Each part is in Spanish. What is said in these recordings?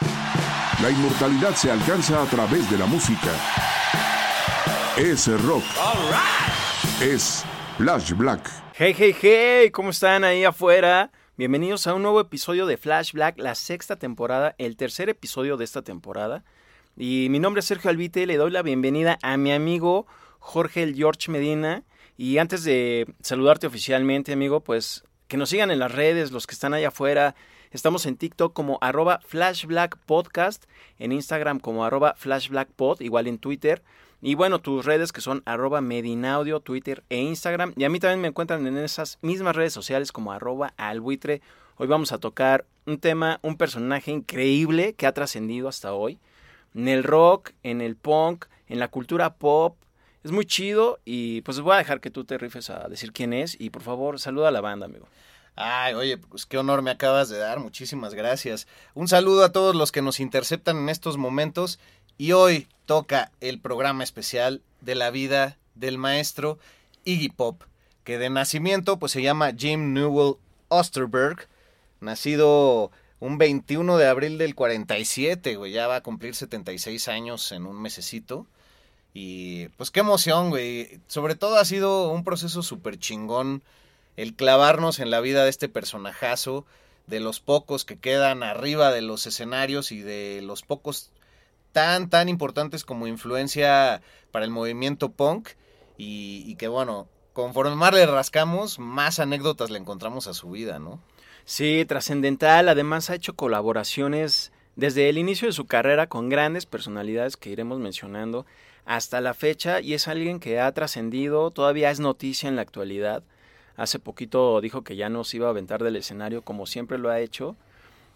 La inmortalidad se alcanza a través de la música. Es rock. Es Flash Black. Hey, hey, hey, ¿cómo están ahí afuera? Bienvenidos a un nuevo episodio de Flash Black, la sexta temporada, el tercer episodio de esta temporada. Y mi nombre es Sergio Albite y le doy la bienvenida a mi amigo Jorge el George Medina. Y antes de saludarte oficialmente, amigo, pues que nos sigan en las redes, los que están allá afuera. Estamos en TikTok como arroba flashblackpodcast, en Instagram como arroba flashblackpod, igual en Twitter. Y bueno, tus redes que son arroba medinaudio, Twitter e Instagram. Y a mí también me encuentran en esas mismas redes sociales como arroba albuitre. Hoy vamos a tocar un tema, un personaje increíble que ha trascendido hasta hoy. En el rock, en el punk, en la cultura pop. Es muy chido y pues voy a dejar que tú te rifes a decir quién es. Y por favor, saluda a la banda, amigo. Ay, oye, pues qué honor me acabas de dar, muchísimas gracias. Un saludo a todos los que nos interceptan en estos momentos y hoy toca el programa especial de la vida del maestro Iggy Pop, que de nacimiento pues se llama Jim Newell Osterberg, nacido un 21 de abril del 47, güey, ya va a cumplir 76 años en un mesecito. Y pues qué emoción, güey. Sobre todo ha sido un proceso súper chingón el clavarnos en la vida de este personajazo, de los pocos que quedan arriba de los escenarios y de los pocos tan, tan importantes como influencia para el movimiento punk. Y, que bueno, conforme más le rascamos, más anécdotas le encontramos a su vida, ¿no? Sí, trascendental. Además ha hecho colaboraciones desde el inicio de su carrera con grandes personalidades que iremos mencionando hasta la fecha y es alguien que ha trascendido, todavía es noticia en la actualidad. Hace poquito dijo que ya no se iba a aventar del escenario como siempre lo ha hecho,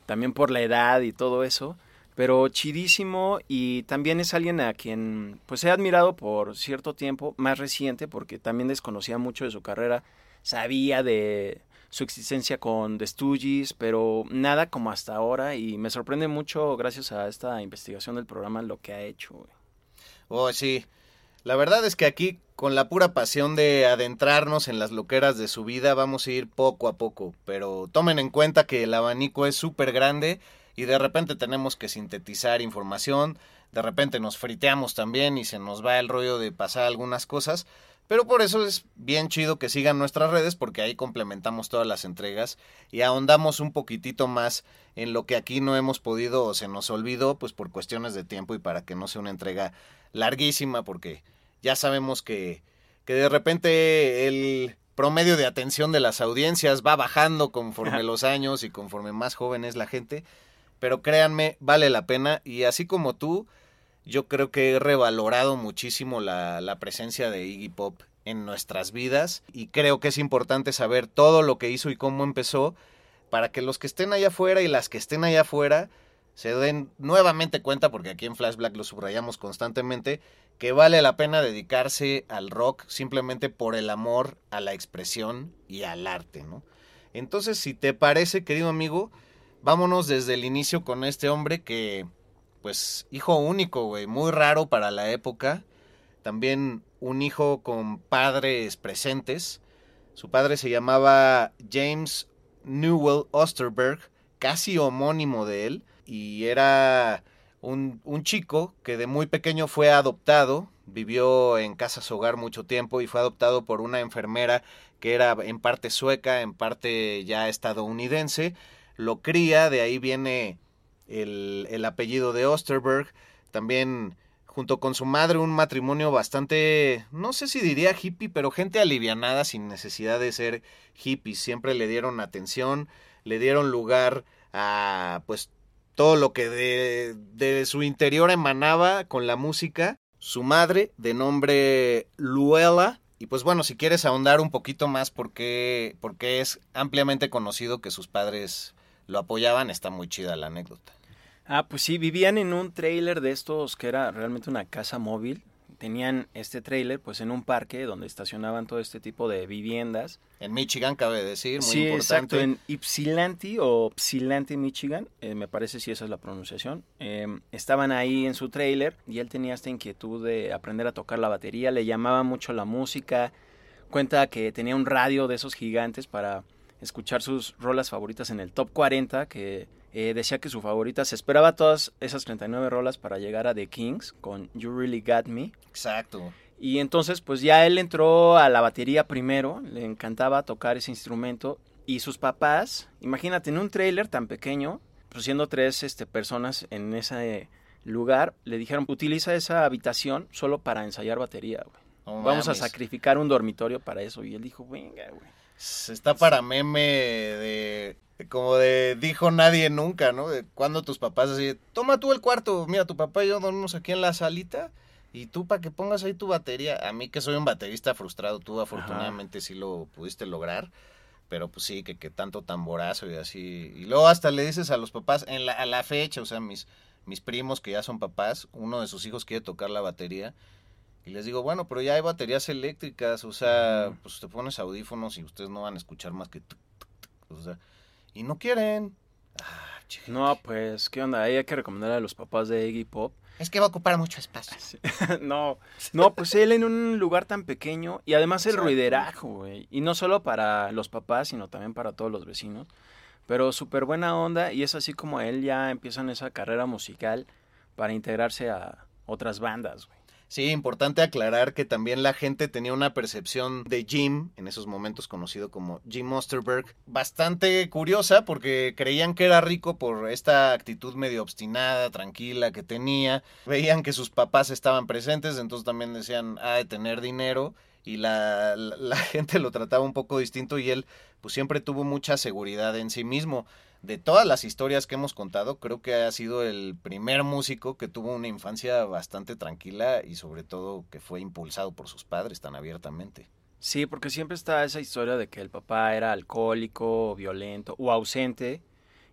también por la edad y todo eso, pero chidísimo y también es alguien a quien pues he admirado por cierto tiempo, más reciente, porque también desconocía mucho de su carrera, sabía de su existencia con The Stooges, pero nada como hasta ahora y me sorprende mucho gracias a esta investigación del programa lo que ha hecho. Oh, sí. La verdad es que aquí, con la pura pasión de adentrarnos en las loqueras de su vida, vamos a ir poco a poco. Pero tomen en cuenta que el abanico es súper grande y de repente tenemos que sintetizar información, de repente nos friteamos también y se nos va el rollo de pasar algunas cosas. Pero por eso es bien chido que sigan nuestras redes porque ahí complementamos todas las entregas y ahondamos un poquitito más en lo que aquí no hemos podido o se nos olvidó pues por cuestiones de tiempo y para que no sea una entrega larguísima porque ya sabemos que, que de repente el promedio de atención de las audiencias va bajando conforme los años y conforme más joven es la gente. Pero créanme, vale la pena y así como tú, yo creo que he revalorado muchísimo la, la presencia de Iggy Pop en nuestras vidas y creo que es importante saber todo lo que hizo y cómo empezó para que los que estén allá afuera y las que estén allá afuera se den nuevamente cuenta, porque aquí en Flash Black lo subrayamos constantemente, que vale la pena dedicarse al rock simplemente por el amor a la expresión y al arte, ¿no? Entonces, si te parece, querido amigo, vámonos desde el inicio con este hombre que, pues, hijo único, güey, muy raro para la época. También un hijo con padres presentes. Su padre se llamaba James Newell Osterberg, casi homónimo de él y era un, un, chico que de muy pequeño fue adoptado, vivió en casas hogar mucho tiempo y fue adoptado por una enfermera que era en parte sueca, en parte ya estadounidense. lo cría, de ahí viene el, el apellido de Osterberg, también junto con su madre un matrimonio bastante, no sé si diría hippie, pero gente alivianada sin necesidad de ser hippies, siempre le dieron atención, le dieron lugar a pues todo lo que de, de su interior emanaba con la música. Su madre, de nombre Luella, y pues bueno, si quieres ahondar un poquito más porque, porque es ampliamente conocido que sus padres lo apoyaban, está muy chida la anécdota. Ah, pues sí, vivían en un trailer de estos que era realmente una casa móvil. Tenían este trailer pues en un parque donde estacionaban todo este tipo de viviendas. En Michigan, cabe decir, muy sí, importante. exacto, en Ypsilanti o Ypsilanti, Michigan, eh, me parece si esa es la pronunciación. Eh, estaban ahí en su trailer y él tenía esta inquietud de aprender a tocar la batería, le llamaba mucho la música. Cuenta que tenía un radio de esos gigantes para escuchar sus rolas favoritas en el top 40, que eh, decía que su favorita se esperaba todas esas 39 rolas para llegar a The Kings con You Really Got Me. Exacto. Y entonces pues ya él entró a la batería primero, le encantaba tocar ese instrumento y sus papás, imagínate en un trailer tan pequeño, pues siendo tres este, personas en ese lugar, le dijeron utiliza esa habitación solo para ensayar batería, güey. Vamos a sacrificar un dormitorio para eso. Y él dijo, venga, güey. Está para meme de como de dijo nadie nunca, ¿no? De cuando tus papás así, toma tú el cuarto, mira, tu papá y yo dormimos aquí en la salita y tú para que pongas ahí tu batería. A mí que soy un baterista frustrado, tú afortunadamente sí lo pudiste lograr, pero pues sí, que, que tanto tamborazo y así. Y luego hasta le dices a los papás, en la, a la fecha, o sea, mis, mis primos que ya son papás, uno de sus hijos quiere tocar la batería. Y les digo, bueno, pero ya hay baterías eléctricas, o sea, pues te pones audífonos y ustedes no van a escuchar más que... tuc, tuc, tuc, o sea, y no quieren. Ah. No, pues, ¿qué onda? Ahí hay que recomendar a los papás de Iggy Pop. Es que va a ocupar mucho espacio. no, no, pues él en un lugar tan pequeño y además el ruiderajo, güey. Y no solo para los papás, sino también para todos los vecinos. Pero súper buena onda y es así como él ya empieza en esa carrera musical para integrarse a otras bandas, güey. Sí, importante aclarar que también la gente tenía una percepción de Jim, en esos momentos conocido como Jim Osterberg, bastante curiosa porque creían que era rico por esta actitud medio obstinada, tranquila que tenía. Veían que sus papás estaban presentes, entonces también decían, ah, de tener dinero. Y la, la, la gente lo trataba un poco distinto y él pues siempre tuvo mucha seguridad en sí mismo. De todas las historias que hemos contado, creo que ha sido el primer músico que tuvo una infancia bastante tranquila y sobre todo que fue impulsado por sus padres tan abiertamente. Sí, porque siempre está esa historia de que el papá era alcohólico, o violento o ausente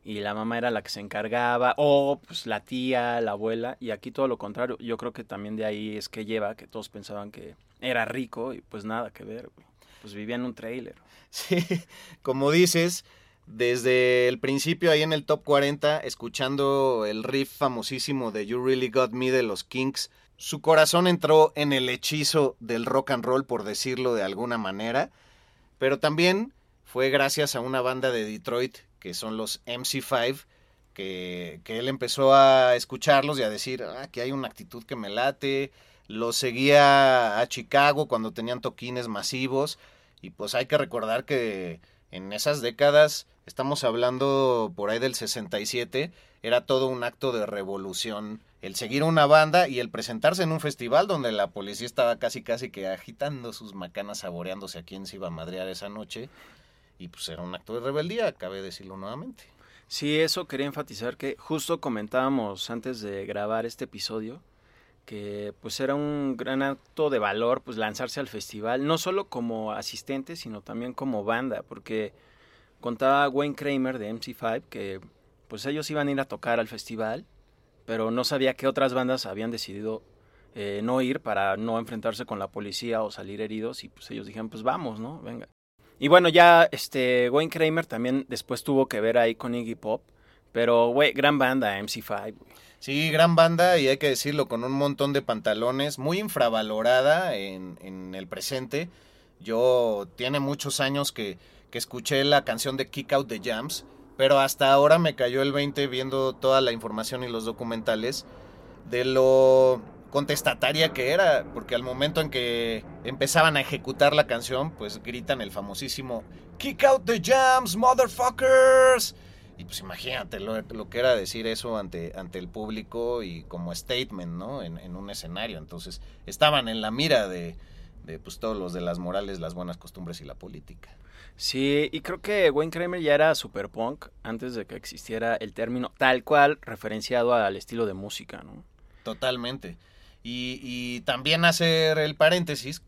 y la mamá era la que se encargaba o pues la tía, la abuela y aquí todo lo contrario. Yo creo que también de ahí es que lleva que todos pensaban que era rico y pues nada que ver, güey. Pues vivía en un trailer. Sí, como dices, desde el principio ahí en el top 40, escuchando el riff famosísimo de You Really Got Me de los Kinks, su corazón entró en el hechizo del rock and roll, por decirlo de alguna manera, pero también fue gracias a una banda de Detroit que son los MC5, que, que él empezó a escucharlos y a decir, ah, que hay una actitud que me late, los seguía a Chicago cuando tenían toquines masivos, y pues hay que recordar que en esas décadas, estamos hablando por ahí del 67, era todo un acto de revolución el seguir una banda y el presentarse en un festival donde la policía estaba casi casi que agitando sus macanas saboreándose a quién se iba a madrear esa noche y pues era un acto de rebeldía, cabe decirlo nuevamente. Sí, eso quería enfatizar que justo comentábamos antes de grabar este episodio que pues era un gran acto de valor pues lanzarse al festival, no solo como asistente, sino también como banda, porque contaba Wayne Kramer de MC5 que pues ellos iban a ir a tocar al festival, pero no sabía que otras bandas habían decidido eh, no ir para no enfrentarse con la policía o salir heridos y pues ellos dijeron pues vamos, ¿no? Venga. Y bueno, ya este Wayne Kramer también después tuvo que ver ahí con Iggy Pop, pero güey, gran banda MC5. güey. Sí, gran banda y hay que decirlo, con un montón de pantalones, muy infravalorada en, en el presente. Yo tiene muchos años que, que escuché la canción de Kick Out the Jams, pero hasta ahora me cayó el 20 viendo toda la información y los documentales de lo contestataria que era, porque al momento en que empezaban a ejecutar la canción, pues gritan el famosísimo Kick Out the Jams, motherfuckers. Y pues imagínate lo, lo que era decir eso ante, ante el público y como statement, ¿no? En, un escenario. Entonces estaban en la mira de, de pues todos los de las morales, las buenas costumbres y la política. Sí, y creo que Wayne Kramer ya era super punk antes de que existiera el término tal cual referenciado al estilo de música, ¿no? Totalmente. Y, y también hacer el paréntesis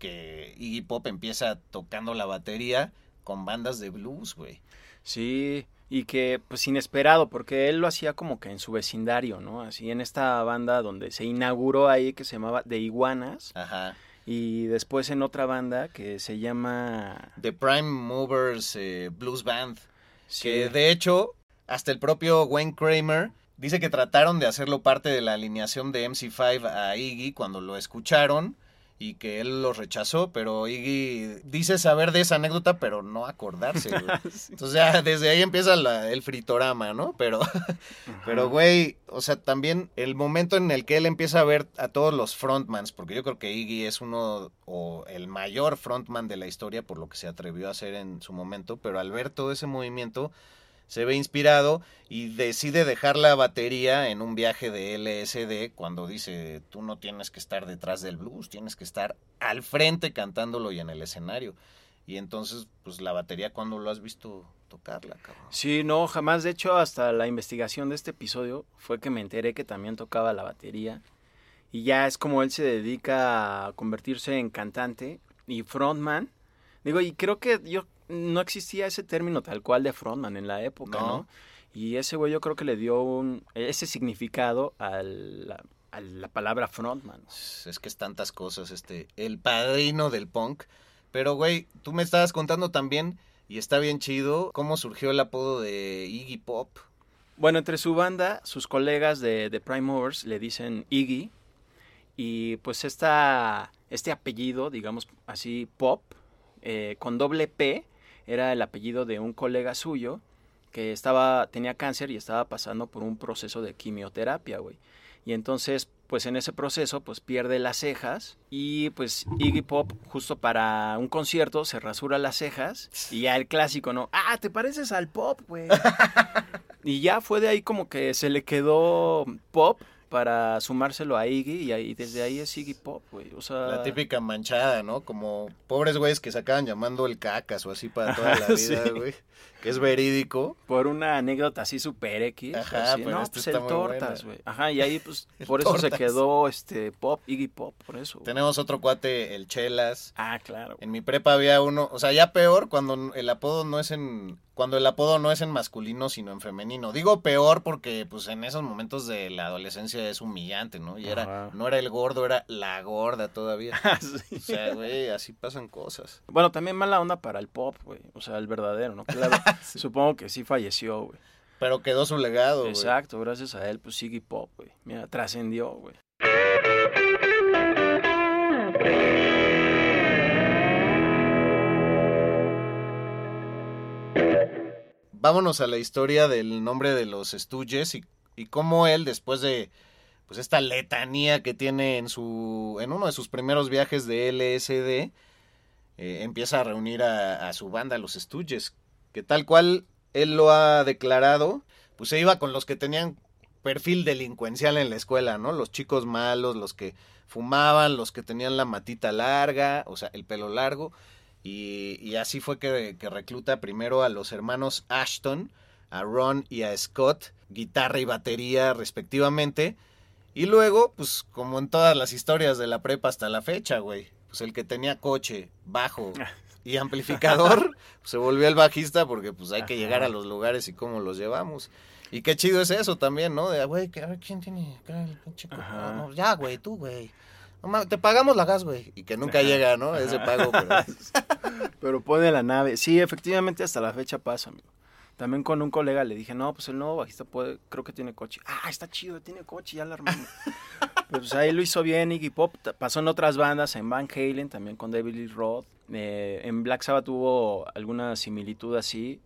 que Iggy Pop empieza tocando la batería con bandas de blues, güey. Sí, y que pues inesperado, porque él lo hacía como que en su vecindario, ¿no? Así en esta banda donde se inauguró ahí que se llamaba The Iguanas. Ajá. Y después en otra banda que se llama... The Prime Movers eh, Blues Band. Sí. Que de hecho, hasta el propio Wayne Kramer dice que trataron de hacerlo parte de la alineación de MC5 a Iggy cuando lo escucharon y que él los rechazó, pero Iggy dice saber de esa anécdota, pero no acordarse, güey. Entonces ya desde ahí empieza la- el fritorama, ¿no? Pero, pero güey, o sea, también el momento en el que él empieza a ver a todos los frontmans, porque yo creo que Iggy es uno o el mayor frontman de la historia por lo que se atrevió a hacer en su momento, pero al ver todo ese movimiento se ve inspirado y decide dejar la batería en un viaje de LSD cuando dice, tú no tienes que estar detrás del blues, tienes que estar al frente cantándolo y en el escenario. Y entonces, pues la batería, ¿cuándo lo has visto tocarla, cabrón? Sí, no, jamás. De hecho, hasta la investigación de este episodio fue que me enteré que también tocaba la batería. Y ya es como él se dedica a convertirse en cantante y frontman. Digo, y creo que yo no existía ese término tal cual de frontman en la época, ¿no? No. Y ese güey yo creo que le dio un, ese significado a la, a la palabra frontman. Es que es tantas cosas, este, el padrino del punk. Pero, güey, tú me estabas contando también, y está bien chido, cómo surgió el apodo de Iggy Pop. Bueno, entre su banda, sus colegas de, de Prime Movers le dicen Iggy. Y pues esta, este apellido, digamos así, Pop, eh, con doble P, era el apellido de un colega suyo que estaba, tenía cáncer y estaba pasando por un proceso de quimioterapia, güey. Y entonces, pues en ese proceso, pues pierde las cejas y pues Iggy Pop, justo para un concierto, se rasura las cejas y ya el clásico, ¿no? Ah, te pareces al Pop, güey. Y ya fue de ahí como que se le quedó Pop para sumárselo a Iggy y ahí, desde ahí es Iggy Pop, güey. O sea, La típica manchada, ¿no? Como pobres güeyes que se acaban llamando el cacas o así para toda la vida, güey. Que es verídico. por una anécdota así super X. Ajá, así, pero no, esta pues está el muy Tortas, güey. Ajá, y ahí pues por eso se quedó este Pop, Iggy Pop, por eso. Tenemos otro cuate, el Chelas. Ah, claro. En mi prepa había uno, o sea, ya peor cuando el apodo no es en cuando el apodo no es en masculino sino en femenino. Digo peor porque pues en esos momentos de la adolescencia es humillante, ¿no? Y era Ajá. no era el gordo, era la gorda todavía. Sí. O sea, güey, así pasan cosas. Bueno, también mala onda para el Pop, güey. O sea, el verdadero, ¿no? Claro, supongo que sí falleció, güey. Pero quedó su legado, güey. Exacto, gracias a él, pues Iggy Pop, güey. Mira, trascendió, güey. Vámonos a la historia del nombre de los Stooges y, y cómo él, después de pues esta letanía que tiene en su en uno de sus primeros viajes de LSD, eh, empieza a reunir a, a su banda, los Stooges, que tal cual él lo ha declarado, pues se iba con los que tenían perfil delincuencial en la escuela, ¿no? Los chicos malos, los que fumaban, los que tenían la matita larga, o sea, el pelo largo. Y, así fue que, que recluta primero a los hermanos Ashton, a Ron y a Scott, guitarra y batería respectivamente. Y luego, pues como en todas las historias de la prepa hasta la fecha, güey, pues el que tenía coche, bajo y amplificador, se volvió el bajista porque pues hay que llegar a los lugares y cómo los llevamos. Y qué chido es eso también, ¿no? De, güey, que a ver quién tiene el pinche no, ya, güey, tú, güey. No mames, te pagamos la gas, güey. Y que nunca llega, ¿no? Ese pago, pero... Pero pone la nave. Sí, efectivamente hasta la fecha pasa, amigo. También con un colega le dije, no, pues el nuevo bajista puede, creo que tiene coche. Ah, está chido, tiene coche, ya la armamos. Pero, pues ahí lo hizo bien Iggy Pop. Pasó en otras bandas, en Van Halen, también con David Lee Roth. Eh, en Black Sabbath tuvo alguna similitud así.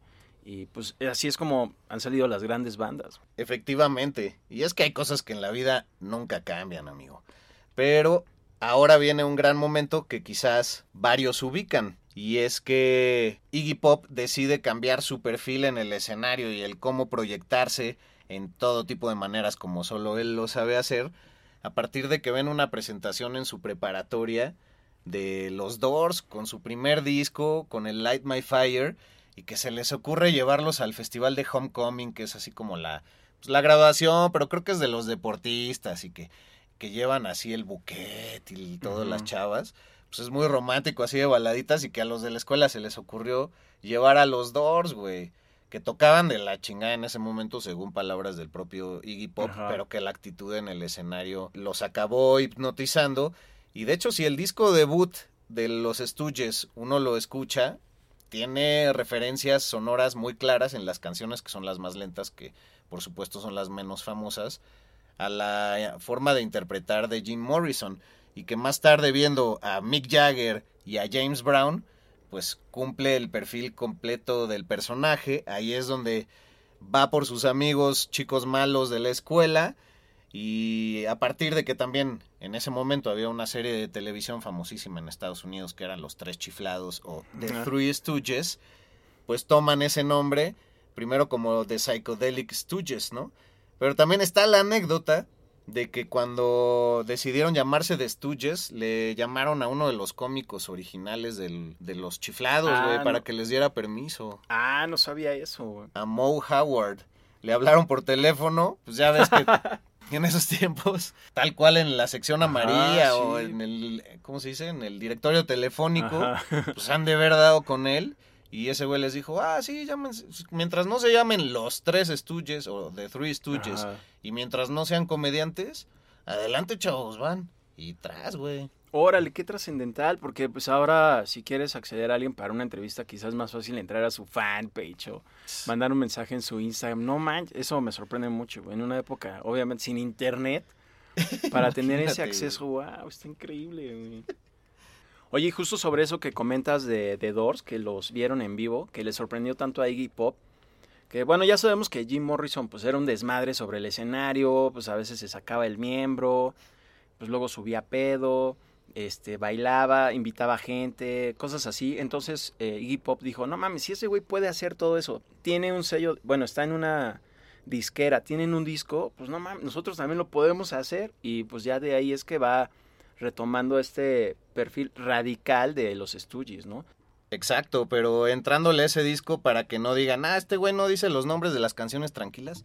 Y pues así es como han salido las grandes bandas. Efectivamente. Y es que hay cosas que en la vida nunca cambian, amigo. Pero ahora viene un gran momento que quizás varios ubican. Y es que Iggy Pop decide cambiar su perfil en el escenario y el cómo proyectarse en todo tipo de maneras como solo él lo sabe hacer, a partir de que ven una presentación en su preparatoria de los Doors con su primer disco, con el Light My Fire, y que se les ocurre llevarlos al festival de Homecoming, que es así como la, pues, la graduación, pero creo que es de los deportistas y que, que llevan así el buquet y todas las chavas. Pues es muy romántico, así de baladitas, y que a los de la escuela se les ocurrió llevar a los Doors, güey que tocaban de la chingada en ese momento, según palabras del propio Iggy Pop, pero que la actitud en el escenario los acabó hipnotizando. Y de hecho, si el disco debut de los Stooges uno lo escucha, tiene referencias sonoras muy claras en las canciones que son las más lentas, que por supuesto son las menos famosas, a la forma de interpretar de Jim Morrison. Y que más tarde viendo a Mick Jagger y a James Brown, pues cumple el perfil completo del personaje. Ahí es donde va por sus amigos chicos malos de la escuela. Y a partir de que también en ese momento había una serie de televisión famosísima en Estados Unidos que eran Los Tres Chiflados o The Three Stooges, pues toman ese nombre primero como The Psychedelic Stooges, ¿no? Pero también está la anécdota de que cuando decidieron llamarse The Stooges, le llamaron a uno de los cómicos originales del, de los chiflados, güey, Ah, para no. que les diera permiso. Ah, no sabía eso, güey. A Moe Howard. Le hablaron por teléfono, pues ya ves que en esos tiempos, tal cual en la sección Ajá, amarilla o en el, ¿cómo se dice? En el directorio telefónico, Ajá. pues han de haber dado con él. Y ese güey les dijo, ah, sí, llámense. Mientras no se llamen los tres Stooges o The Three Stooges, Ajá. y mientras no sean comediantes, adelante, chavos, van. Y tras, güey. Órale, qué trascendental, porque pues ahora si quieres acceder a alguien para una entrevista, quizás es más fácil entrar a su fanpage o mandar un mensaje en su Instagram. No manches, eso me sorprende mucho, güey. En una época, obviamente, sin internet, para tener ese acceso, wow, está increíble, güey. Oye, y justo sobre eso que comentas de, Doors, que los vieron en vivo, que les sorprendió tanto a Iggy Pop, que bueno, ya sabemos que Jim Morrison pues era un desmadre sobre el escenario, pues a veces se sacaba el miembro, pues luego subía pedo, este, bailaba, invitaba gente, cosas así. Entonces eh, Iggy Pop dijo, no mames, si ese güey puede hacer todo eso, tiene un sello, bueno, está en una disquera, tienen un disco, pues no mames, nosotros también lo podemos hacer y pues ya de ahí es que va retomando este perfil radical de los Stooges, ¿no? Exacto, pero entrándole a ese disco para que no digan, ah, este güey no dice los nombres de las canciones tranquilas,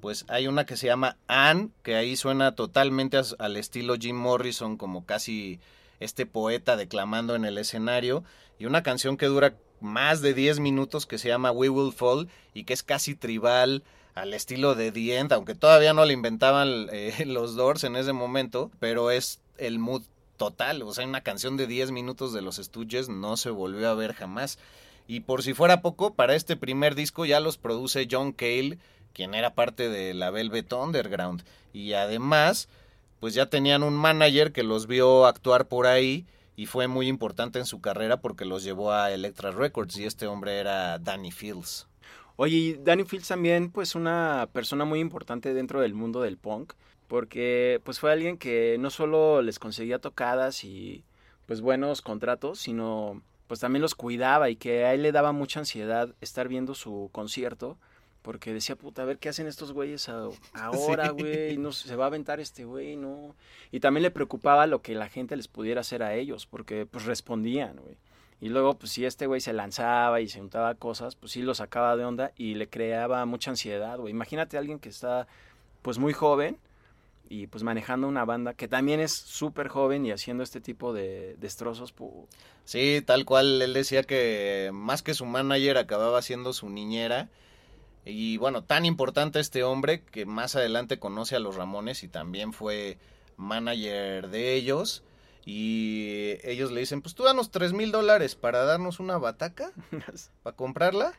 pues hay una que se llama Anne, que ahí suena totalmente al estilo Jim Morrison, como casi este poeta declamando en el escenario, y una canción que dura más de 10 minutos que se llama We Will Fall y que es casi tribal al estilo de The End, aunque todavía no le inventaban eh, los Doors en ese momento, pero es el mood total, o sea, una canción de 10 minutos de los Stooges no se volvió a ver jamás. Y por si fuera poco, para este primer disco ya los produce John Cale, quien era parte de la Velvet Underground. Y además, pues ya tenían un manager que los vio actuar por ahí y fue muy importante en su carrera porque los llevó a Electra Records y este hombre era Danny Fields. Oye, Danny Fields también, pues, una persona muy importante dentro del mundo del punk, porque, pues, fue alguien que no solo les conseguía tocadas y, pues, buenos contratos, sino, pues, también los cuidaba y que a él le daba mucha ansiedad estar viendo su concierto, porque decía, puta, a ver qué hacen estos güeyes ahora, Sí. güey, no se va a aventar este güey, no. Y también le preocupaba lo que la gente les pudiera hacer a ellos, porque, pues, respondían, güey. Y luego, pues si este güey se lanzaba y se untaba cosas, pues sí lo sacaba de onda y le creaba mucha ansiedad, güey. Imagínate a alguien que está, pues muy joven y pues manejando una banda que también es súper joven y haciendo este tipo de destrozos. Sí, tal cual, él decía que más que su manager acababa siendo su niñera. Y bueno, tan importante este hombre que más adelante conoce a los Ramones y también fue manager de ellos. Y ellos le dicen, pues tú danos tres mil dólares para darnos una bataca, para comprarla.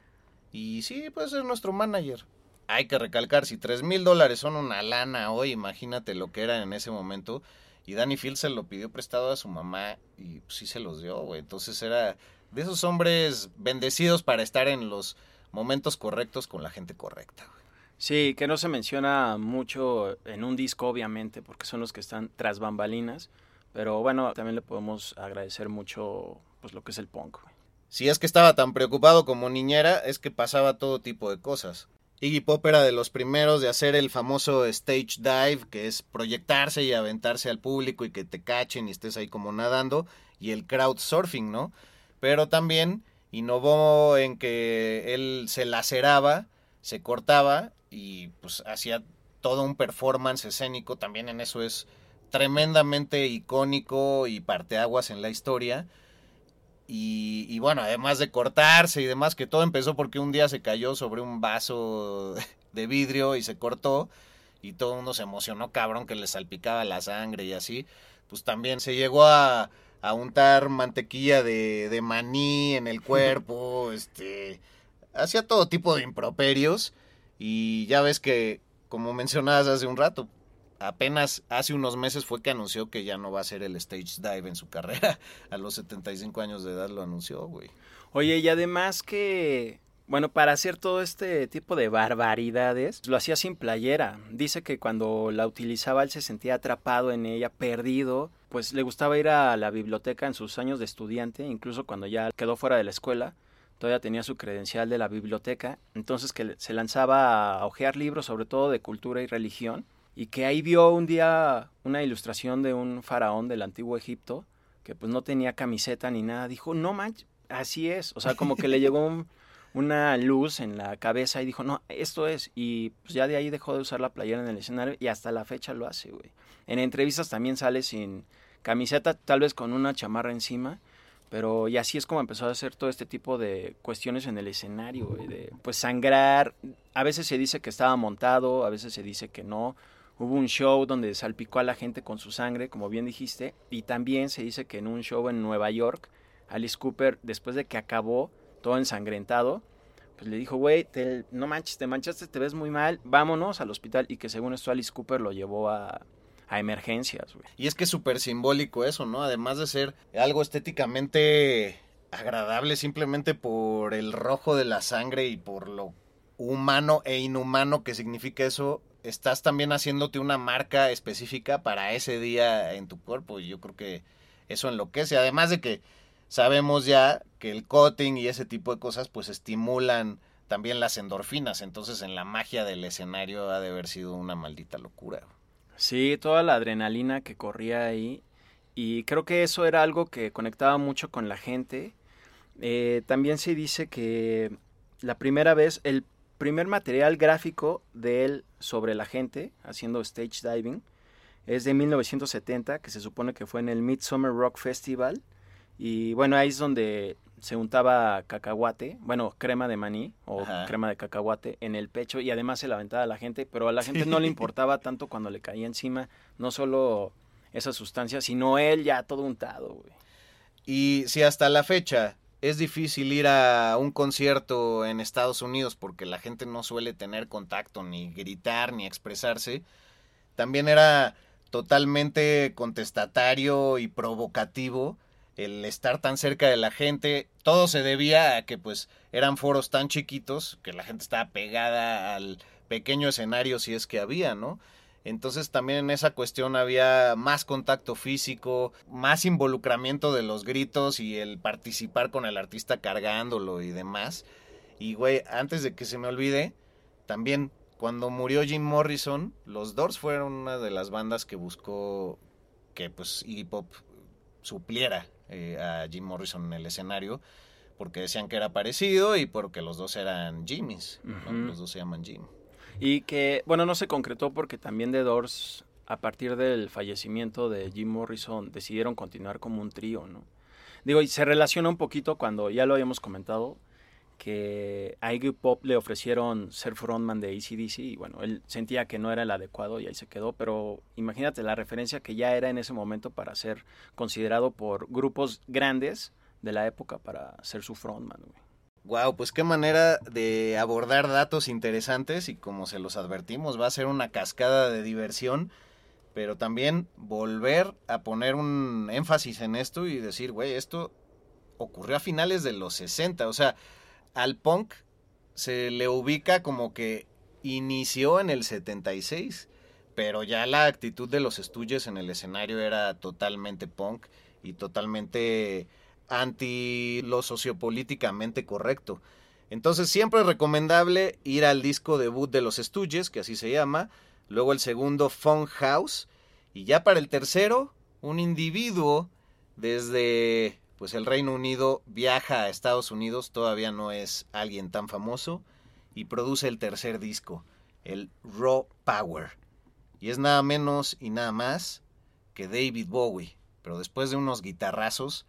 Y sí, puede ser nuestro manager. Hay que recalcar, si tres mil dólares son una lana hoy, imagínate lo que era en ese momento. Y Danny Field se lo pidió prestado a su mamá y pues, sí se los dio, güey. Entonces era de esos hombres bendecidos para estar en los momentos correctos con la gente correcta, güey. Sí, que no se menciona mucho en un disco, obviamente, porque son los que están tras bambalinas. Pero bueno, también le podemos agradecer mucho pues lo que es el punk, güey. si es que estaba tan preocupado como niñera, es que pasaba todo tipo de cosas. Iggy Pop era de los primeros de hacer el famoso stage dive, que es proyectarse y aventarse al público y que te cachen y estés ahí como nadando, y el crowd surfing, ¿no? Pero también innovó en que él se laceraba, se cortaba y pues hacía todo un performance escénico, también en eso es tremendamente icónico y parteaguas en la historia. Y, bueno, además de cortarse y demás, que todo empezó porque un día se cayó sobre un vaso de vidrio y se cortó y todo el mundo se emocionó cabrón que le salpicaba la sangre y así, pues también se llegó a, a untar mantequilla de, de maní en el cuerpo, este, hacía todo tipo de improperios y ya ves que, como mencionabas hace un rato, apenas hace unos meses fue que anunció que ya no va a ser el stage dive en su carrera. A los 75 años de edad lo anunció, güey. Oye, y además que, bueno, para hacer todo este tipo de barbaridades, lo hacía sin playera. Dice que cuando la utilizaba él se sentía atrapado en ella, perdido. Pues le gustaba ir a la biblioteca en sus años de estudiante, incluso cuando ya quedó fuera de la escuela. Todavía tenía su credencial de la biblioteca, entonces que se lanzaba a hojear libros, sobre todo de cultura y religión, y que ahí vio un día una ilustración de un faraón del antiguo Egipto que pues no tenía camiseta ni nada. Dijo, no manches, así es. O sea, como que le llegó una luz en la cabeza y dijo, no, esto es. Y pues ya de ahí dejó de usar la playera en el escenario y hasta la fecha lo hace, güey. En entrevistas también sale sin camiseta, tal vez con una chamarra encima. Pero y así es como empezó a hacer todo este tipo de cuestiones en el escenario, güey, de pues sangrar. A veces se dice que estaba montado, a veces se dice que no. Hubo un show donde salpicó a la gente con su sangre, como bien dijiste, y también se dice que en un show en Nueva York, Alice Cooper, después de que acabó todo ensangrentado, pues le dijo, güey, no manches, te manchaste, te ves muy mal, vámonos al hospital. Y que según esto Alice Cooper lo llevó a, a emergencias. Y es que es súper simbólico eso, ¿no? Además de ser algo estéticamente agradable simplemente por el rojo de la sangre y por lo humano e inhumano que significa eso, estás también haciéndote una marca específica para ese día en tu cuerpo. Y yo creo que eso enloquece. Además de que sabemos ya que el cutting y ese tipo de cosas pues estimulan también las endorfinas. Entonces en la magia del escenario ha de haber sido una maldita locura. Sí, toda la adrenalina que corría ahí. Y creo que eso era algo que conectaba mucho con la gente. Eh, también se dice que la primera vez, el primer material gráfico de él sobre la gente haciendo stage diving es de 1970, que se supone que fue en el Midsummer Rock Festival. Y bueno, ahí es donde se untaba cacahuate, bueno, crema de maní o crema de cacahuate en el pecho y además se la aventaba a la gente, pero a la gente no le importaba tanto cuando le caía encima, no solo esa sustancia, sino él ya todo untado, güey. Y si hasta la fecha es difícil ir a un concierto en Estados Unidos porque la gente no suele tener contacto, ni gritar, ni expresarse. También era totalmente contestatario y provocativo el estar tan cerca de la gente. Todo se debía a que pues eran foros tan chiquitos que la gente estaba pegada al pequeño escenario si es que había, ¿no? Entonces también en esa cuestión había más contacto físico, más involucramiento de los gritos y el participar con el artista cargándolo y demás. Y güey, antes de que se me olvide, también cuando murió Jim Morrison, los Doors fueron una de las bandas que buscó que pues Iggy Pop supliera eh, a Jim Morrison en el escenario porque decían que era parecido y porque los dos eran Jimmys, los dos se llaman Jim. Y que, bueno, no se concretó porque también The Doors, a partir del fallecimiento de Jim Morrison, decidieron continuar como un trío, ¿no? Digo, y se relaciona un poquito cuando ya lo habíamos comentado, que a Iggy Pop le ofrecieron ser frontman de ACDC y bueno, él sentía que no era el adecuado y ahí se quedó, pero imagínate la referencia que ya era en ese momento para ser considerado por grupos grandes de la época para ser su frontman. Güey. Wow, pues qué manera de abordar datos interesantes y como se los advertimos, va a ser una cascada de diversión, pero también volver a poner un énfasis en esto y decir, güey, esto ocurrió a finales de los 60, o sea, al punk se le ubica como que inició en el 76, pero ya la actitud de los estudios en el escenario era totalmente punk y totalmente anti lo sociopolíticamente correcto. Entonces siempre es recomendable ir al disco debut de los Stooges, que así se llama, luego el segundo Fun House, y ya para el tercero, un individuo desde pues el Reino Unido viaja a Estados Unidos, todavía no es alguien tan famoso, y produce el tercer disco, el Raw Power. Y es nada menos y nada más que David Bowie. Pero después de unos guitarrazos,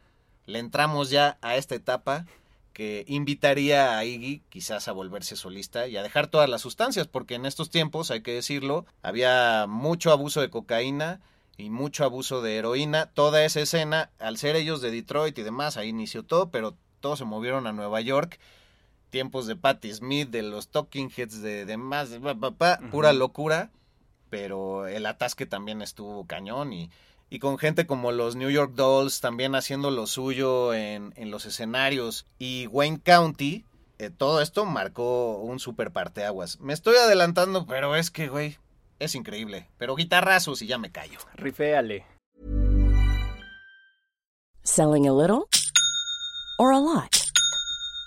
le entramos ya a esta etapa que invitaría a Iggy quizás a volverse solista y a dejar todas las sustancias, porque en estos tiempos, hay que decirlo, había mucho abuso de cocaína y mucho abuso de heroína. Toda esa escena, al ser ellos de Detroit y demás, ahí inició todo, pero todos se movieron a Nueva York. Tiempos de Patti Smith, de los Talking Heads, de demás, de papá, pura locura. Pero el atasque también estuvo cañón y, y con gente como los New York Dolls también haciendo lo suyo en, en los escenarios. Y Wayne County, eh, todo esto marcó un super parteaguas. Me estoy adelantando, pero es que, güey, es increíble. Pero guitarrazos y ya me callo. Riféale. Selling a little or a lot?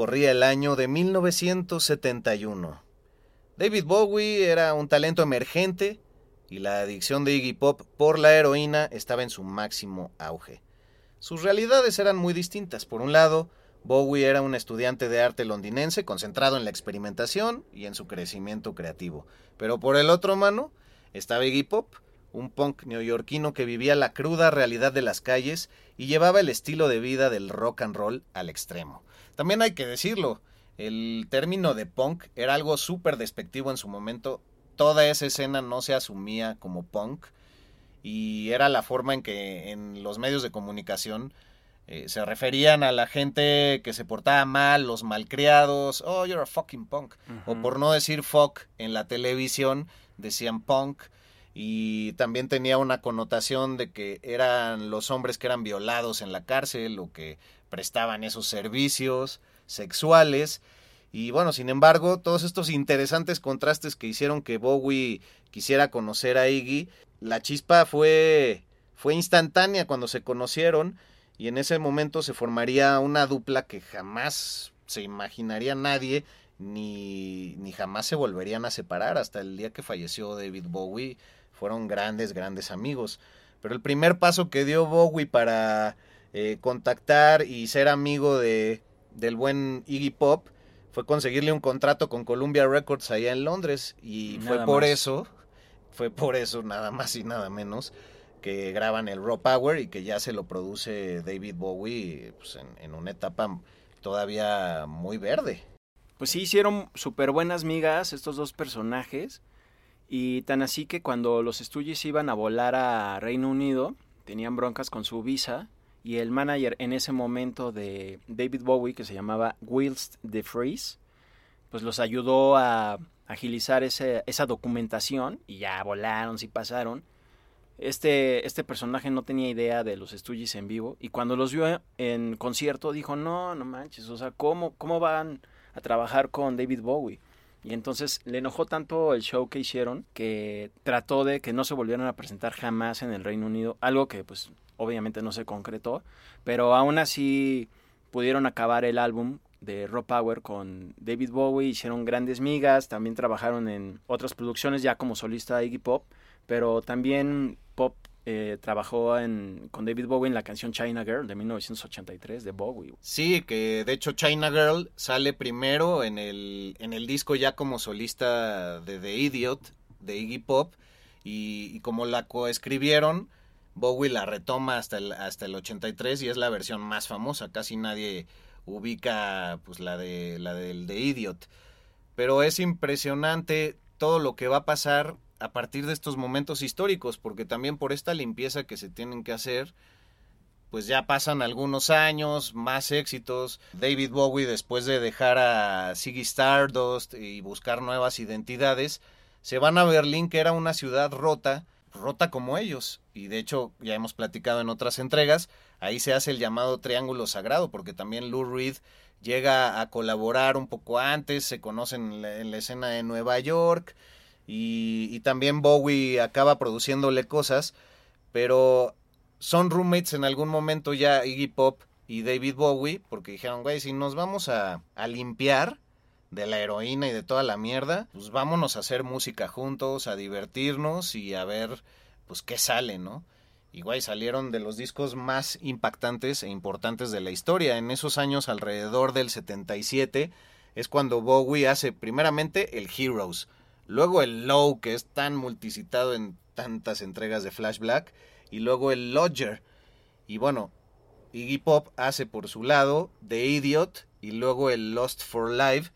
Corría el año de 1971. David Bowie era un talento emergente y la adicción de Iggy Pop por la heroína estaba en su máximo auge. Sus realidades eran muy distintas. Por un lado, Bowie era un estudiante de arte londinense concentrado en la experimentación y en su crecimiento creativo. Pero por el otro mano estaba Iggy Pop, un punk neoyorquino que vivía la cruda realidad de las calles y llevaba el estilo de vida del rock and roll al extremo. También hay que decirlo, el término de punk era algo súper despectivo en su momento. Toda esa escena no se asumía como punk y era la forma en que en los medios de comunicación eh, se referían a la gente que se portaba mal, los malcriados, oh, you're a fucking punk. O por no decir fuck en la televisión, decían punk. Y también tenía una connotación de que eran los hombres que eran violados en la cárcel o que prestaban esos servicios sexuales. Y bueno, sin embargo, todos estos interesantes contrastes que hicieron que Bowie quisiera conocer a Iggy, la chispa fue, fue instantánea cuando se conocieron y en ese momento se formaría una dupla que jamás se imaginaría nadie ni, ni jamás se volverían a separar hasta el día que falleció David Bowie fueron grandes grandes amigos pero el primer paso que dio Bowie para eh, contactar y ser amigo de, del buen Iggy Pop fue conseguirle un contrato con Columbia Records allá en Londres y fue por eso, fue por eso nada más y nada menos que graban el Raw Power y que ya se lo produce David Bowie pues, en, en, una etapa todavía muy verde. Pues sí, hicieron súper buenas migas estos dos personajes y tan así que cuando los Stooges iban a volar a Reino Unido, tenían broncas con su visa y el manager en ese momento de David Bowie, que se llamaba Whilst de Freeze, pues los ayudó a agilizar ese, esa documentación y ya volaron, sí pasaron. Este, este personaje no tenía idea de los Stooges en vivo y cuando los vio en concierto dijo, no, no manches, o sea, ¿cómo, cómo van a trabajar con David Bowie? Y entonces le enojó tanto el show que hicieron que trató de que no se volvieran a presentar jamás en el Reino Unido, algo que pues obviamente no se concretó, pero aún así pudieron acabar el álbum de Raw Power con David Bowie, hicieron grandes migas, también trabajaron en otras producciones ya como solista Iggy Pop, pero también Pop eh, trabajó en, con David Bowie en la canción China Girl de 1983 de Bowie. Sí, que de hecho China Girl sale primero en el, en el disco ya como solista de The Idiot, de Iggy Pop, y, como la coescribieron, Bowie la retoma hasta el, hasta el 83 y es la versión más famosa, casi nadie ubica pues la de la del de Idiot. Pero es impresionante todo lo que va a pasar a partir de estos momentos históricos, porque también por esta limpieza que se tienen que hacer, pues ya pasan algunos años, más éxitos. David Bowie, después de dejar a Ziggy Stardust y buscar nuevas identidades, se van a Berlín, que era una ciudad rota, rota como ellos. Y de hecho, ya hemos platicado en otras entregas, ahí se hace el llamado Triángulo Sagrado, porque también Lou Reed llega a colaborar un poco antes, se conocen en la, en la escena de Nueva York, y, y, también Bowie acaba produciéndole cosas, pero son roommates en algún momento ya Iggy Pop y David Bowie, porque dijeron, güey, si nos vamos a, limpiar de la heroína y de toda la mierda, pues vámonos a hacer música juntos, a divertirnos y a ver, pues qué sale, ¿no? Y güey, salieron de los discos más impactantes e importantes de la historia. En esos años, alrededor del 77, es cuando Bowie hace primeramente el Heroes, luego el Low, que es tan multicitado en tantas entregas de Flash Black, y luego el Lodger. Y bueno, Iggy Pop hace por su lado The Idiot y luego el Lost for Life,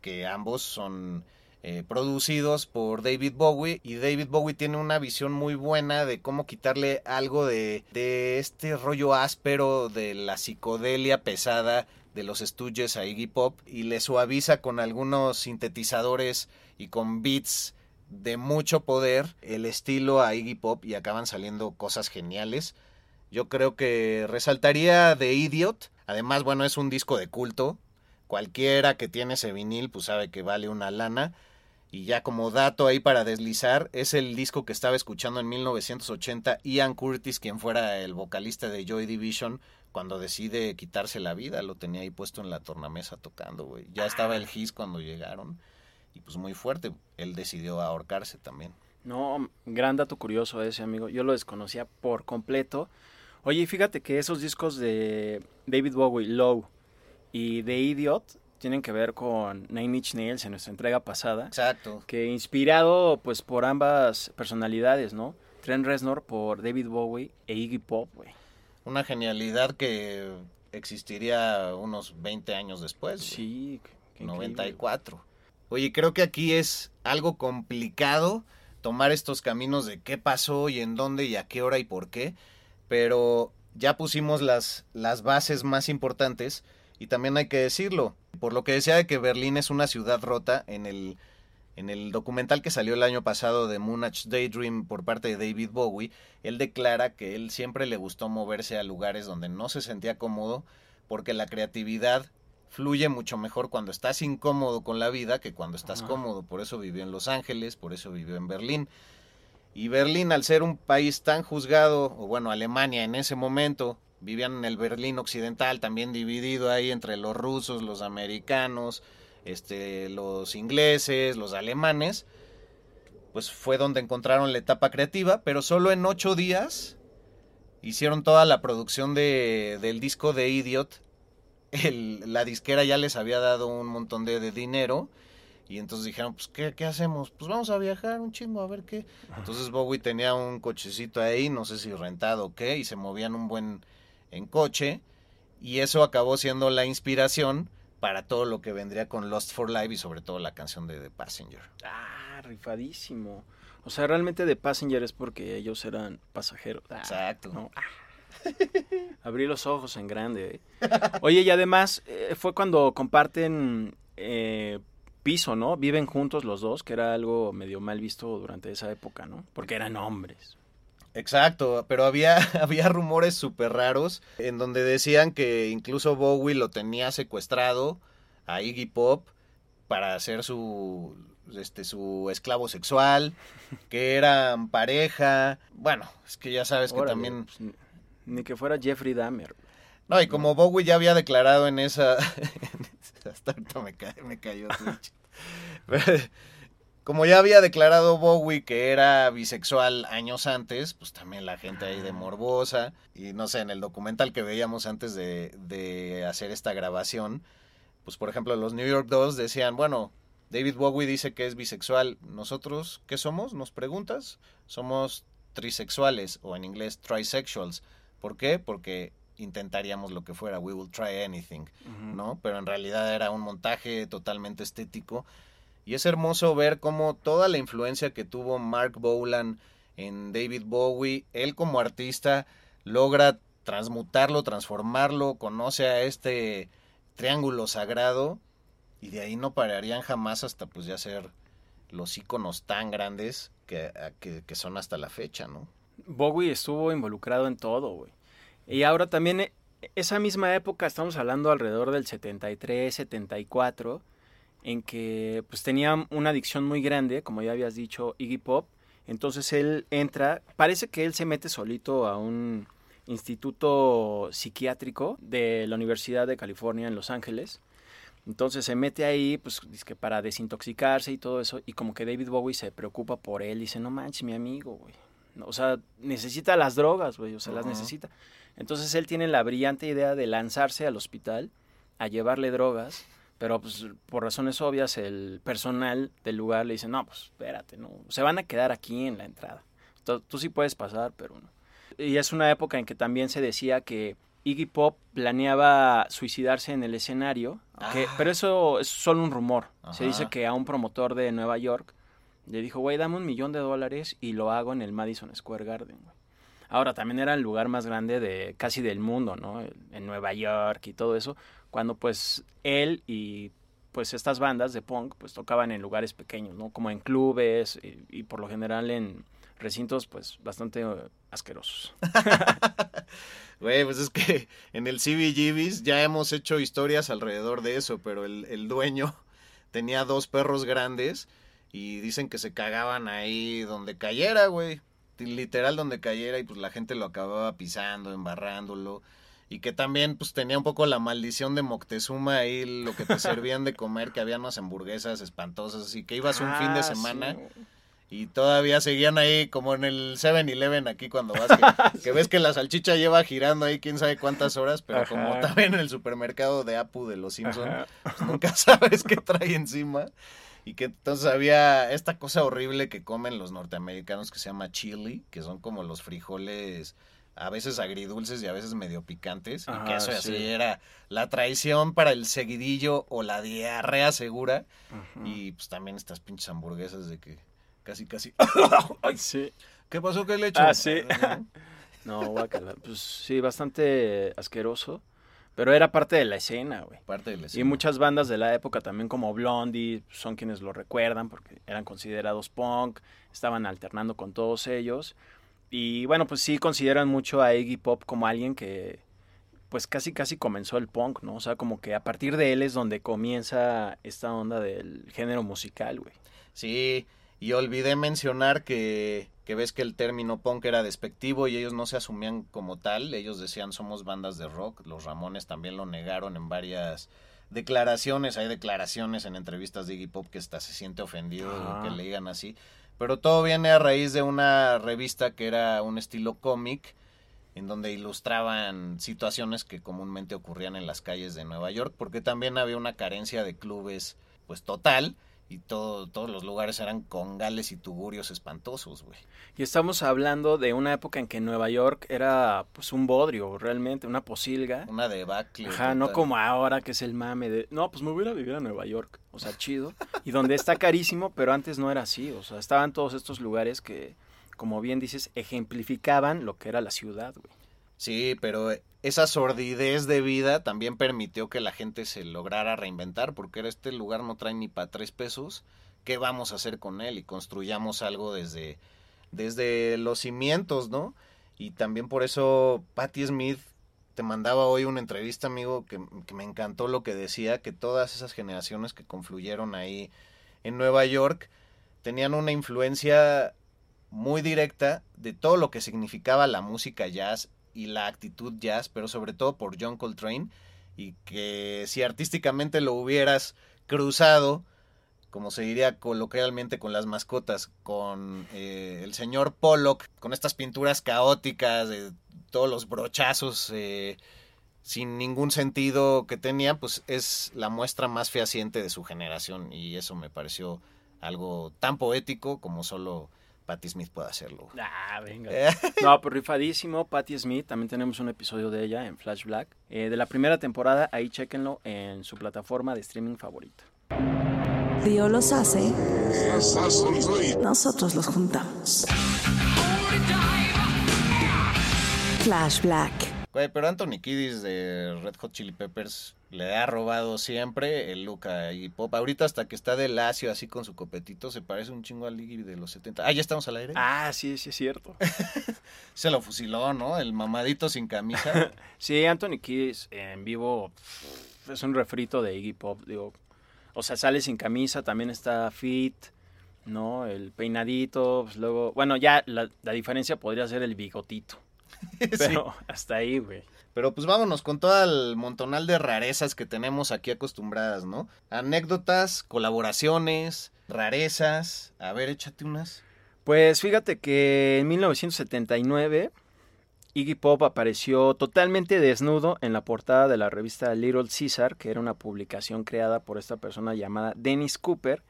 que ambos son eh, producidos por David Bowie y David Bowie tiene una visión muy buena de cómo quitarle algo de, de este rollo áspero de la psicodelia pesada de los estudios a Iggy Pop y le suaviza con algunos sintetizadores y con beats de mucho poder el estilo a Iggy Pop y acaban saliendo cosas geniales. Yo creo que resaltaría The Idiot. Además, bueno, es un disco de culto. Cualquiera que tiene ese vinil, pues sabe que vale una lana. Y ya como dato ahí para deslizar, es el disco que estaba escuchando en 1980 Ian Curtis, quien fuera el vocalista de Joy Division, cuando decide quitarse la vida. Lo tenía ahí puesto en la tornamesa tocando, güey. Ya estaba el His cuando llegaron y pues muy fuerte. Él decidió ahorcarse también. No, gran dato curioso ese, amigo. Yo lo desconocía por completo. Oye, fíjate que esos discos de David Bowie, Low y The Idiot tienen que ver con Nine Inch Nails en nuestra entrega pasada. Exacto. Que inspirado pues por ambas personalidades, ¿no? Trent Reznor por David Bowie e Iggy Pop, güey. Una genialidad que existiría unos 20 años después. Sí, qué 94. Oye, creo que aquí es algo complicado tomar estos caminos de qué pasó y en dónde y a qué hora y por qué, pero ya pusimos las, las bases más importantes y también hay que decirlo, por lo que decía de que Berlín es una ciudad rota en el, en el documental que salió el año pasado de Moonage Daydream por parte de David Bowie, él declara que él siempre le gustó moverse a lugares donde no se sentía cómodo porque la creatividad fluye mucho mejor cuando estás incómodo con la vida que cuando estás Ajá. cómodo. Por eso vivió en Los Ángeles, por eso vivió en Berlín. Y Berlín, al ser un país tan juzgado, o bueno, Alemania en ese momento, vivían en el Berlín Occidental, también dividido ahí entre los rusos, los americanos, este, los ingleses, los alemanes, pues fue donde encontraron la etapa creativa, pero solo en ocho días hicieron toda la producción de, del disco de Idiot. la disquera ya les había dado un montón de, de dinero. Y entonces dijeron, pues, ¿qué, ¿qué, hacemos? Pues vamos a viajar un chingo, a ver qué. Entonces Bowie tenía un cochecito ahí, no sé si rentado o qué, y se movían un buen en coche. Y eso acabó siendo la inspiración para todo lo que vendría con Lost for Life y sobre todo la canción de The Passenger. Ah, rifadísimo. O sea, realmente The Passenger es porque ellos eran pasajeros. Ah, Exacto. ¿no? Ah. Abrí los ojos en grande. ¿eh? Oye, y además eh, fue cuando comparten eh, piso, ¿no? Viven juntos los dos, que era algo medio mal visto durante esa época, ¿no? Porque eran hombres. Exacto, pero había, había rumores súper raros en donde decían que incluso Bowie lo tenía secuestrado a Iggy Pop para hacer su, este, su esclavo sexual, que eran pareja. Bueno, es que ya sabes que Órale, también... pues, ni que fuera Jeffrey Dahmer. No, y como Bowie ya había declarado en esa... Hasta ahorita me, ca... me cayó Twitch. Como ya había declarado Bowie que era bisexual años antes, pues también la gente ahí de morbosa. Y no sé, en el documental que veíamos antes de, de hacer esta grabación, pues por ejemplo los New York Dolls decían, bueno, David Bowie dice que es bisexual. ¿Nosotros qué somos? ¿Nos preguntas? Somos trisexuales o en inglés trisexuals. ¿Por qué? Porque intentaríamos lo que fuera, we will try anything, ¿no? Pero en realidad era un montaje totalmente estético. Y es hermoso ver cómo toda la influencia que tuvo Mark Bolan en David Bowie, él como artista logra transmutarlo, transformarlo, conoce a este triángulo sagrado y de ahí no pararían jamás hasta pues ya ser los íconos tan grandes que, que, que son hasta la fecha, ¿no? Bowie estuvo involucrado en todo, güey. Y ahora también, eh, esa misma época, estamos hablando alrededor del 73, 74, en que pues tenía una adicción muy grande, como ya habías dicho, Iggy Pop. Entonces él entra, parece que él se mete solito a un instituto psiquiátrico de la Universidad de California en Los Ángeles. Entonces se mete ahí, pues, que para desintoxicarse y todo eso. Y como que David Bowie se preocupa por él. Dice, no manches, mi amigo, güey. O sea, necesita las drogas, güey. O sea, uh -huh. las necesita. Entonces él tiene la brillante idea de lanzarse al hospital a llevarle drogas. Pero pues por razones obvias el personal del lugar le dice, no, pues espérate, no. Se van a quedar aquí en la entrada. Tú, tú sí puedes pasar, pero no. Y es una época en que también se decía que Iggy Pop planeaba suicidarse en el escenario, ah. que, pero eso es solo un rumor. Ajá. Se dice que a un promotor de Nueva York le dijo, güey, dame un millón de dólares y lo hago en el Madison Square Garden. Güey. Ahora, también era el lugar más grande de casi del mundo, ¿no? En Nueva York y todo eso, cuando pues él y pues estas bandas de punk pues tocaban en lugares pequeños, ¿no? Como en clubes y, y por lo general en recintos pues bastante uh, asquerosos. Güey, pues es que en el CBGBs ya hemos hecho historias alrededor de eso, pero el, el, dueño tenía dos perros grandes y dicen que se cagaban ahí donde cayera, güey. Literal donde cayera y pues la gente lo acababa pisando, embarrándolo. Y que también pues tenía un poco la maldición de Moctezuma ahí, lo que te servían de comer, que había unas hamburguesas espantosas, así que ibas un ah, fin de semana... Sí y todavía seguían ahí como en el 7-Eleven aquí cuando vas, que, que, ves que la salchicha lleva girando ahí quién sabe cuántas horas, pero Ajá. como también en el supermercado de Apu de los Simpson, pues nunca sabes qué trae encima. Y que entonces había esta cosa horrible que comen los norteamericanos que se llama chili, que son como los frijoles a veces agridulces y a veces medio picantes, Ajá, y que eso sí. así era la traición para el seguidillo o la diarrea segura, Ajá. y pues también estas pinches hamburguesas de que casi, casi. Ay, sí. ¿Qué pasó? ¿Qué le hecho? Ah, sí. no, guacala. Pues sí, bastante asqueroso. Pero era parte de la escena, güey. Parte de la escena. Y muchas bandas de la época también como Blondie son quienes lo recuerdan porque eran considerados punk, estaban alternando con todos ellos. Y bueno, pues sí consideran mucho a Iggy Pop como alguien que pues casi casi comenzó el punk, ¿no? O sea, como que a partir de él es donde comienza esta onda del género musical, güey. Sí, y olvidé mencionar que que ves que el término punk era despectivo y ellos no se asumían como tal, ellos decían somos bandas de rock, los Ramones también lo negaron en varias declaraciones, hay declaraciones en entrevistas de Iggy Pop que hasta se siente ofendido de que le digan así, pero todo viene a raíz de una revista que era un estilo cómic, en donde ilustraban situaciones que comúnmente ocurrían en las calles de Nueva York, porque también había una carencia de clubes pues total, y todo, todos los lugares eran congales y tugurios espantosos, güey. Y estamos hablando de una época en que Nueva York era pues un bodrio, realmente, una posilga. Una debacle. Ajá, no como ahora que es el mame de, no, pues me voy a vivir a Nueva York, o sea, chido. y donde está carísimo, pero antes no era así, o sea, estaban todos estos lugares que, como bien dices, ejemplificaban lo que era la ciudad, güey. Sí, pero esa sordidez de vida también permitió que la gente se lograra reinventar, porque era este lugar no trae ni para tres pesos, ¿qué vamos a hacer con él? Y construyamos algo desde, desde los cimientos, ¿no? Y también por eso Patti Smith te mandaba hoy una entrevista, amigo, que, que me encantó lo que decía, que todas esas generaciones que confluyeron ahí en Nueva York tenían una influencia muy directa de todo lo que significaba la música jazz y la actitud jazz, pero sobre todo por John Coltrane, y que si artísticamente lo hubieras cruzado, como se diría coloquialmente con las mascotas, con eh, el señor Pollock, con estas pinturas caóticas, de todos los brochazos eh, sin ningún sentido que tenía, pues es la muestra más fehaciente de su generación y eso me pareció algo tan poético como solo Patti Smith puede hacerlo. Ah, venga. no, pues rifadísimo. Patti Smith, también tenemos un episodio de ella en Flash Black. Eh, de la primera temporada, ahí chequenlo en su plataforma de streaming favorita. Dios los hace. Nosotros los juntamos. Flash Black. Güey, pero Anthony Kiddis de Red Hot Chili Peppers le ha robado siempre el look a Iggy Pop. Ahorita hasta que está de lacio así con su copetito, se parece un chingo al Iggy de los 70. Ah, ¿ya estamos al aire? Ah, sí, sí es cierto. se lo fusiló, ¿no? El mamadito sin camisa. sí, Anthony Kiddis en vivo es un refrito de Iggy Pop, digo. O sea, sale sin camisa, también está fit, ¿no? El peinadito, pues luego... Bueno, ya la, la diferencia podría ser el bigotito. Pero hasta ahí, güey. Pero pues vámonos con todo el montonal de rarezas que tenemos aquí acostumbradas, ¿no? Anécdotas, colaboraciones, rarezas. A ver, échate unas. Pues fíjate que en 1979 Iggy Pop apareció totalmente desnudo en la portada de la revista Little Caesar, que era una publicación creada por esta persona llamada Dennis Cooper,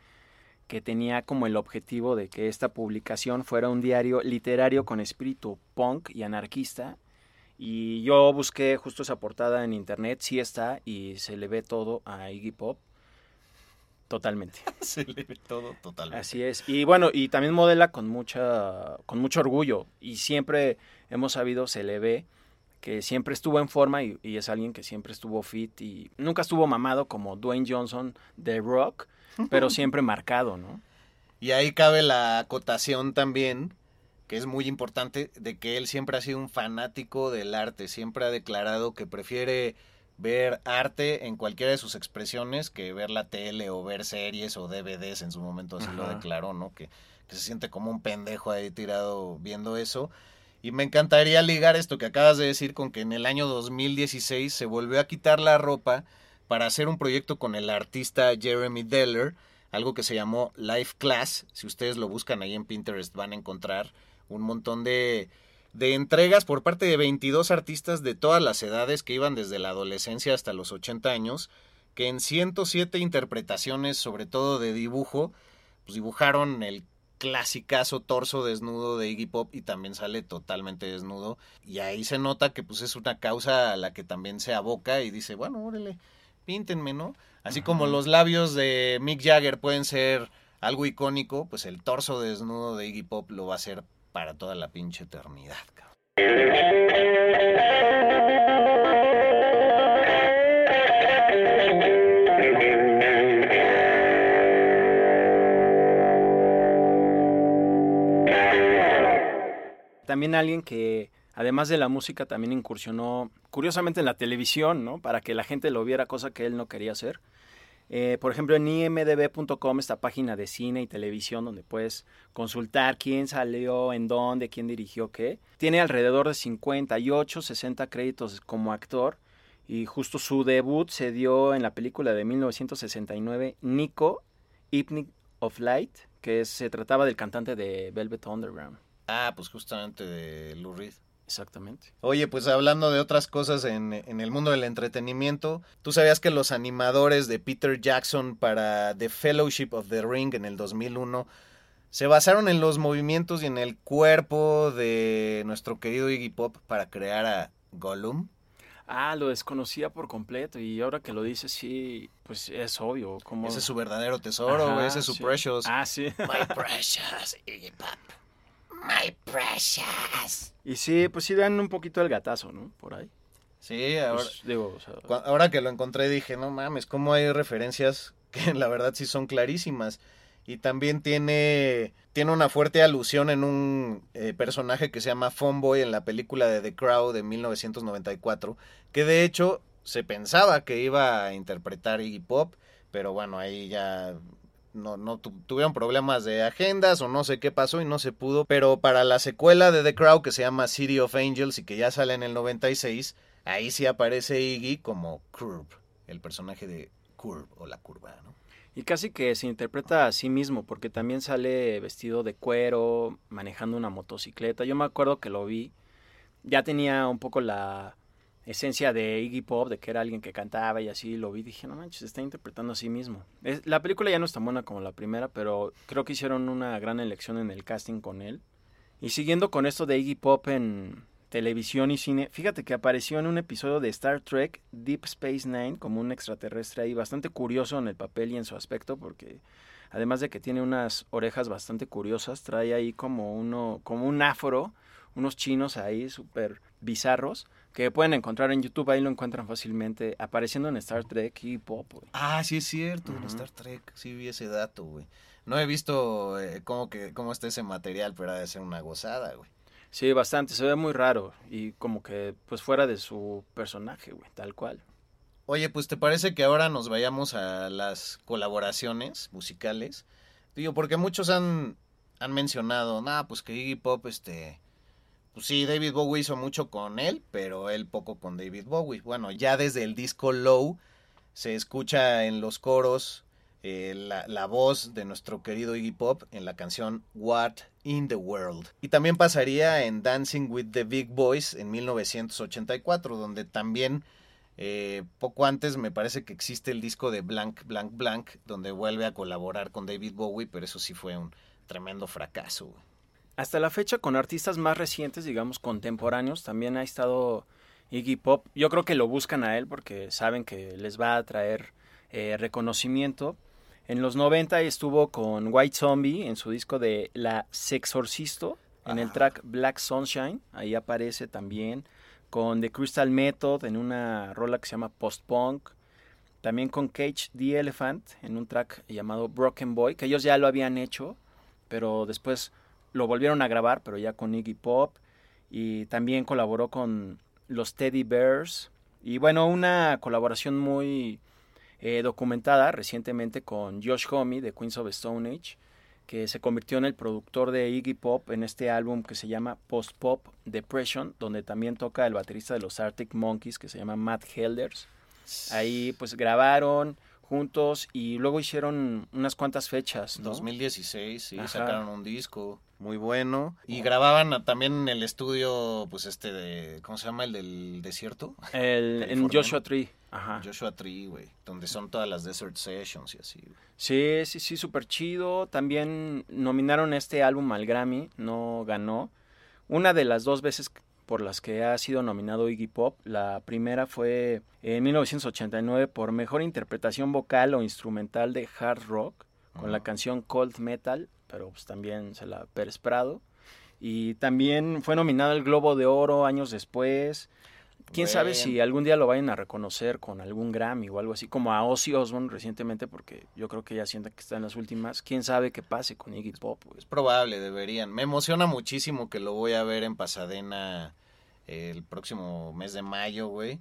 que tenía como el objetivo de que esta publicación fuera un diario literario con espíritu punk y anarquista. Y yo busqué justo esa portada en internet, sí está, y se le ve todo a Iggy Pop. Totalmente. se le ve todo totalmente. Así es. Y bueno, y también modela con mucha, con mucho orgullo. Y siempre hemos sabido, se le ve que siempre estuvo en forma y, y es alguien que siempre estuvo fit y nunca estuvo mamado como Dwayne Johnson de Rock, pero siempre marcado, ¿no? Y ahí cabe la acotación también, que es muy importante, de que él siempre ha sido un fanático del arte, siempre ha declarado que prefiere ver arte en cualquiera de sus expresiones que ver la tele o ver series o DVDs, en su momento así lo declaró, ¿no? Que, que se siente como un pendejo ahí tirado viendo eso. Y me encantaría ligar esto que acabas de decir con que en el año 2016 se volvió a quitar la ropa para hacer un proyecto con el artista Jeremy Deller, algo que se llamó Life Class. Si ustedes lo buscan ahí en Pinterest van a encontrar un montón de, entregas por parte de 22 artistas de todas las edades que iban desde la adolescencia hasta los 80 años, que en 107 interpretaciones, sobre todo de dibujo, pues dibujaron el clasicazo torso desnudo de Iggy Pop y también sale totalmente desnudo y ahí se nota que pues es una causa a la que también se aboca y dice, bueno, órale, píntenme, ¿no? Así como los labios de Mick Jagger pueden ser algo icónico, pues el torso desnudo de Iggy Pop lo va a ser para toda la pinche eternidad, cabrón. También alguien que, además de la música, también incursionó, curiosamente, en la televisión, ¿no? Para que la gente lo viera, cosa que él no quería hacer. Eh, por ejemplo, en imdb.com, esta página de cine y televisión donde puedes consultar quién salió, en dónde, quién dirigió qué. Tiene alrededor de 58, 60 créditos como actor y justo su debut se dio en la película de 1969, Nico, Hypnic of Light, que se trataba del cantante de Velvet Underground. Ah, pues justamente de Lou Reed. Exactamente. Oye, pues hablando de otras cosas en, en, el mundo del entretenimiento, ¿tú sabías que los animadores de Peter Jackson para The Fellowship of the Ring en el 2001 se basaron en los movimientos y en el cuerpo de nuestro querido Iggy Pop para crear a Gollum? Ah, lo desconocía por completo y ahora que lo dices, sí, pues es obvio. Como... Ese es su verdadero tesoro, Ajá, ese es su sí. precious. Ah, sí. My precious Iggy Pop. My precious. Y sí, pues sí dan un poquito el gatazo, ¿no? Por ahí. Sí, ahora, Pues, digo, o sea, cua- ahora que lo encontré dije, no mames, cómo hay referencias que la verdad sí son clarísimas. Y también tiene, tiene una fuerte alusión en un eh, personaje que se llama Phoneboy en la película de The Crow de 1994, que de hecho se pensaba que iba a interpretar Iggy Pop, pero bueno, ahí ya no, no tu- tuvieron problemas de agendas o no sé qué pasó y no se pudo. Pero para la secuela de The Crow que se llama City of Angels y que ya sale en el 96, ahí sí aparece Iggy como Curb, el personaje de Curb o la curva, ¿no? Y casi que se interpreta a sí mismo, porque también sale vestido de cuero, manejando una motocicleta. Yo me acuerdo que lo vi, ya tenía un poco la esencia de Iggy Pop, de que era alguien que cantaba y así, lo vi, dije, no manches, está interpretando a sí mismo. La película ya no es tan buena como la primera, pero creo que hicieron una gran elección en el casting con él. Y siguiendo con esto de Iggy Pop en televisión y cine, fíjate que apareció en un episodio de Star Trek Deep Space Nine como un extraterrestre ahí, bastante curioso en el papel y en su aspecto, porque además de que tiene unas orejas bastante curiosas, trae ahí como uno, como un afro, unos chinos ahí súper bizarros, que pueden encontrar en YouTube, ahí lo encuentran fácilmente, apareciendo en Star Trek y Pop. güey. Ah, sí es cierto, en. Star Trek, sí vi ese dato, güey. No he visto eh, cómo, que, cómo está ese material, pero ha de ser una gozada, güey. Sí, bastante, se ve muy raro y como que pues fuera de su personaje, güey, tal cual. Oye, pues ¿te parece que ahora nos vayamos a las colaboraciones musicales? Digo, porque muchos han, han mencionado, nah, pues que Iggy Pop, este, pues sí, David Bowie hizo mucho con él, pero él poco con David Bowie. Bueno, ya desde el disco Low se escucha en los coros eh, la, voz de nuestro querido Iggy Pop en la canción What in the World. Y también pasaría en Dancing with the Big Boys en 1984, donde también eh, poco antes me parece que existe el disco de Blank, Blank, Blank, donde vuelve a colaborar con David Bowie, pero eso sí fue un tremendo fracaso. Hasta la fecha con artistas más recientes, digamos contemporáneos, también ha estado Iggy Pop. Yo creo que lo buscan a él porque saben que les va a traer eh, reconocimiento. En los 90 estuvo con White Zombie en su disco de La Sexorcisto, en el Ah. track Black Sunshine, ahí aparece también. Con The Crystal Method en una rola que se llama Post Punk. También con Cage the Elephant en un track llamado Broken Boy, que ellos ya lo habían hecho, pero después lo volvieron a grabar, pero ya con Iggy Pop. Y también colaboró con los Teddy Bears. Y bueno, una colaboración muy eh, documentada recientemente con Josh Homme de Queens of Stone Age, que se convirtió en el productor de Iggy Pop en este álbum que se llama Post Pop Depression, donde también toca el baterista de los Arctic Monkeys, que se llama Matt Helders. Ahí pues grabaron juntos y luego hicieron unas cuantas fechas, ¿no? 2016, sí, Ajá. sacaron un disco muy bueno. Y grababan a- también en el estudio, pues este de, ¿cómo se llama? El del desierto. El, en. Joshua Tree. Ajá. Joshua Tree, güey, donde son todas las Desert Sessions y así. Sí, sí, sí, súper chido. También nominaron este álbum al Grammy, no ganó. Una de las dos veces por las que ha sido nominado Iggy Pop. La primera fue en 1989 por mejor interpretación vocal o instrumental de hard rock con la canción Cold Metal, pero pues también se la ha. Y también fue nominado al Globo de Oro años después. Quién sabe si algún día lo vayan a reconocer con algún Grammy o algo así, como a Ozzy Osbourne recientemente, porque yo creo que ya sienta que está en las últimas. Quién sabe qué pase con Iggy Pop. güey. Es probable, deberían. Me emociona muchísimo que lo voy a ver en Pasadena el próximo mes de mayo, güey.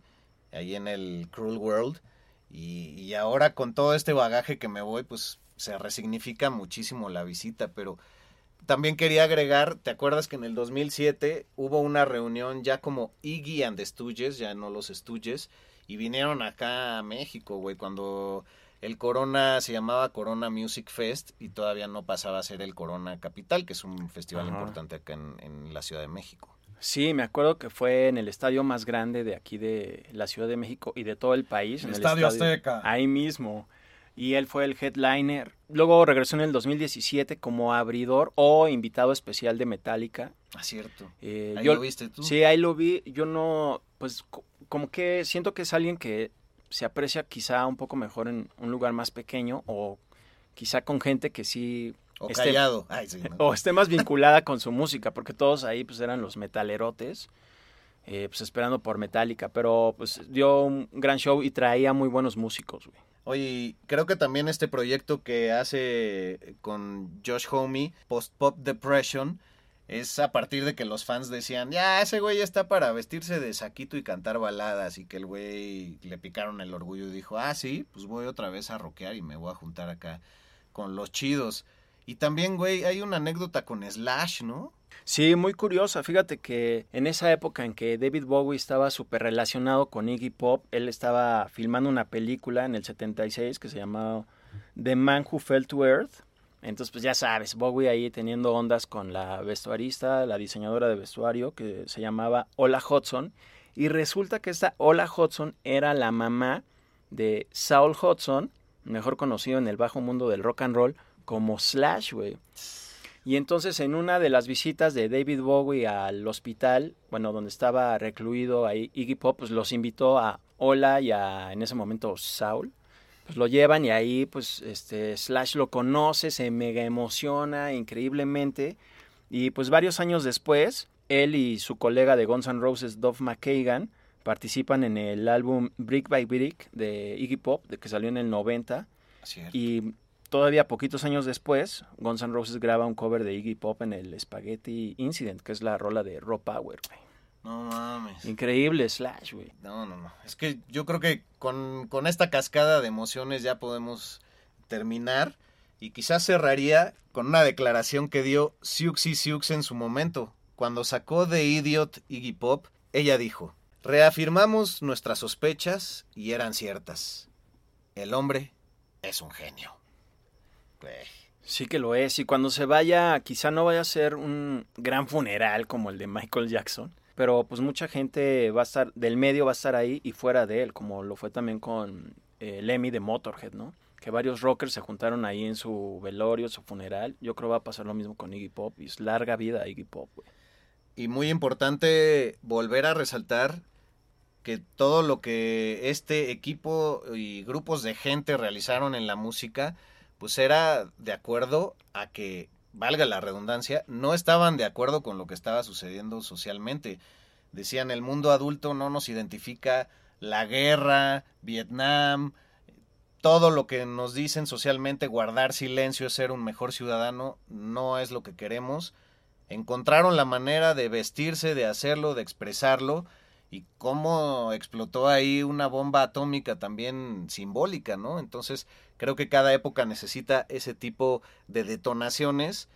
Ahí en el Cruel World. Y, y ahora con todo este bagaje que me voy, pues se resignifica muchísimo la visita, pero también quería agregar, ¿te acuerdas que en el 2007 hubo una reunión ya como Iggy and the Stooges, ya no los Stooges, y vinieron acá a México, güey, cuando el Corona se llamaba Corona Music Fest y todavía no pasaba a ser el Corona Capital, que es un festival Ajá. importante acá en, en la Ciudad de México. Sí, me acuerdo que fue en el estadio más grande de aquí de la Ciudad de México y de todo el país. El en Estadio Azteca. Ahí mismo. Y él fue el headliner. Luego regresó en el 2017 como abridor o invitado especial de Metallica. Ah, cierto. Eh, Ahí yo- lo viste tú. Sí, ahí lo vi. Yo no, pues co- como que siento que es alguien que se aprecia quizá un poco mejor en un lugar más pequeño o quizá con gente que sí... O esté- callado. Ay, sí, no. o esté más vinculada con su música, porque todos ahí pues eran los metalerotes, eh, pues esperando por Metallica, pero pues dio un gran show y traía muy buenos músicos, güey. Oye, creo que también este proyecto que hace con Josh Homme, Post Pop Depression, es a partir de que los fans decían, ya, ese güey está para vestirse de saquito y cantar baladas, y que el güey le picaron el orgullo y dijo, ah, sí, pues voy otra vez a rockear y me voy a juntar acá con los chidos. Y también, güey, hay una anécdota con Slash, ¿no? Sí, muy curiosa. Fíjate que en esa época en que David Bowie estaba súper relacionado con Iggy Pop, él estaba filmando una película en el 76 que se llamaba The Man Who Fell to Earth. Entonces, pues ya sabes, Bowie ahí teniendo ondas con la vestuarista, la diseñadora de vestuario, que se llamaba Ola Hudson. Y resulta que esta Ola Hudson era la mamá de Saul Hudson, mejor conocido en el bajo mundo del rock and roll como Slash, güey. Y entonces en una de las visitas de David Bowie al hospital, bueno, donde estaba recluido ahí Iggy Pop, pues los invitó a Ola y a, en ese momento, Saul. Pues lo llevan y ahí, pues, este, Slash lo conoce, se mega emociona increíblemente. Y pues varios años después, él y su colega de Guns N' Roses, Duff McKagan, participan en el álbum Brick by Brick de Iggy Pop, de que salió en el 90. Cierto. Y todavía poquitos años después, Guns N' Roses graba un cover de Iggy Pop en el Spaghetti Incident, que es la rola de Raw Power, güey. No mames. Increíble Slash, güey. No, no, no. Es que yo creo que con, con esta cascada de emociones ya podemos terminar. Y quizás cerraría con una declaración que dio Siuxi Siux en su momento. Cuando sacó de Idiot Iggy Pop, ella dijo: Reafirmamos nuestras sospechas y eran ciertas. El hombre es un genio. Sí que lo es. Y cuando se vaya, quizá no vaya a ser un gran funeral como el de Michael Jackson. Pero pues mucha gente va a estar, del medio va a estar ahí y fuera de él, como lo fue también con eh, Lemmy de Motorhead, ¿no? Que varios rockers se juntaron ahí en su velorio, su funeral. Yo creo va a pasar lo mismo con Iggy Pop. Y es larga vida a Iggy Pop, güey. Y muy importante volver a resaltar que todo lo que este equipo y grupos de gente realizaron en la música, pues era de acuerdo a que, valga la redundancia, no estaban de acuerdo con lo que estaba sucediendo socialmente. Decían, el mundo adulto no nos identifica, la guerra, Vietnam, todo lo que nos dicen socialmente, guardar silencio ser un mejor ciudadano, no es lo que queremos encontraron la manera de vestirse, de hacerlo, de expresarlo y cómo explotó ahí una bomba atómica también simbólica, ¿no? Entonces creo que cada época necesita ese tipo de detonaciones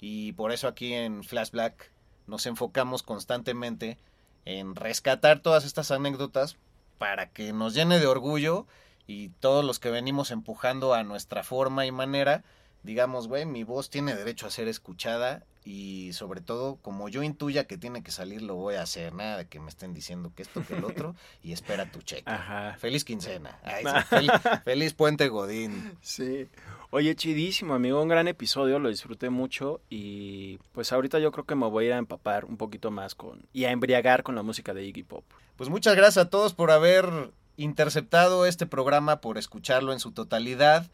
y por eso aquí en Flashback nos enfocamos constantemente en rescatar todas estas anécdotas para que nos llene de orgullo y todos los que venimos empujando a nuestra forma y manera, digamos, güey, mi voz tiene derecho a ser escuchada y sobre todo, como yo intuya que tiene que salir, lo voy a hacer. Nada de que me estén diciendo que esto, que el otro, y espera tu cheque. Ajá. Feliz quincena. Ay, sí, feliz, feliz puente Godín. Sí. Oye, chidísimo, amigo. Un gran episodio, lo disfruté mucho. Y pues ahorita yo creo que me voy a ir a empapar un poquito más con. y a embriagar con la música de Iggy Pop. Pues muchas gracias a todos por haber interceptado este programa, por escucharlo en su totalidad.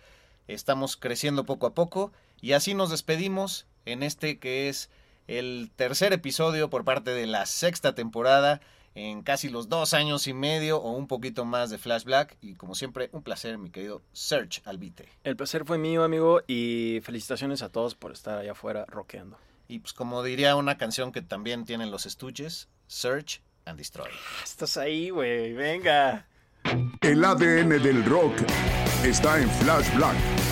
Estamos creciendo poco a poco y así nos despedimos en este que es el tercer episodio por parte de la sexta temporada en casi los dos años y medio o un poquito más de Flash Black y como siempre un placer mi querido Search Albite. El placer fue mío, amigo, y felicitaciones a todos por estar allá afuera rockeando. Y pues como diría una canción que también tienen los estuches, Search and Destroy. Estás ahí, güey, venga. El ADN del rock está en Flash Black.